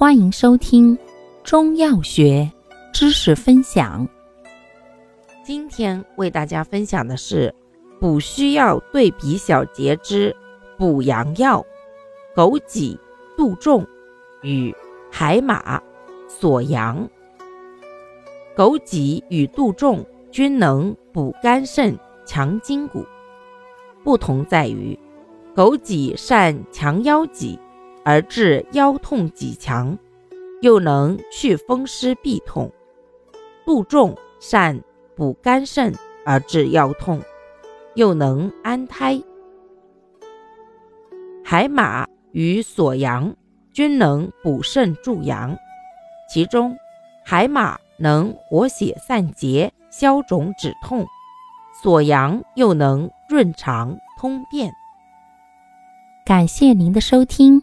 欢迎收听中药学知识分享。今天为大家分享的是补虚药对比小节之补阳药枸杞、杜仲与海马、锁阳。枸杞与杜仲均能补肝肾、强筋骨，不同在于枸杞善强腰脊。而治腰痛脊强，又能祛风湿痹痛；杜仲善补肝肾而治腰痛，又能安胎；海马与锁阳均能补肾助阳，其中海马能活血散结、消肿止痛，锁阳又能润肠通便。感谢您的收听。